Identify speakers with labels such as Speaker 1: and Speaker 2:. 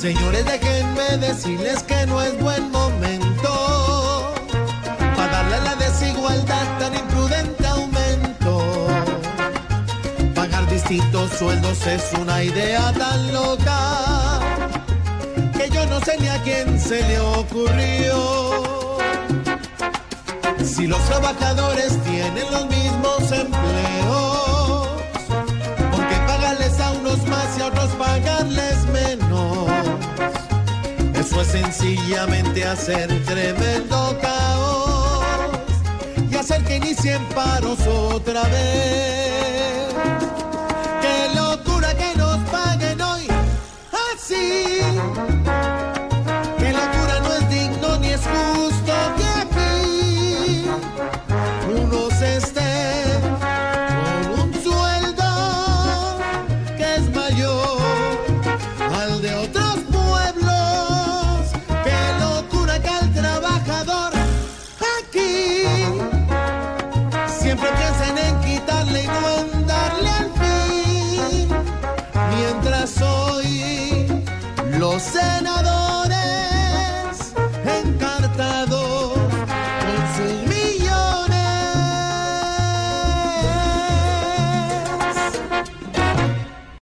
Speaker 1: Señores, déjenme decirles que no es buen momento para darle a la desigualdad tan imprudente aumento. Pagar distintos sueldos es una idea tan loca que yo no sé ni a quién se le ocurrió. Si los trabajadores tienen los mismos empleos, Eso es sencillamente hacer tremendo caos y hacer que inicien paros otra vez. Siempre piensen en quitarle y no en darle al fin! Mientras hoy los senadores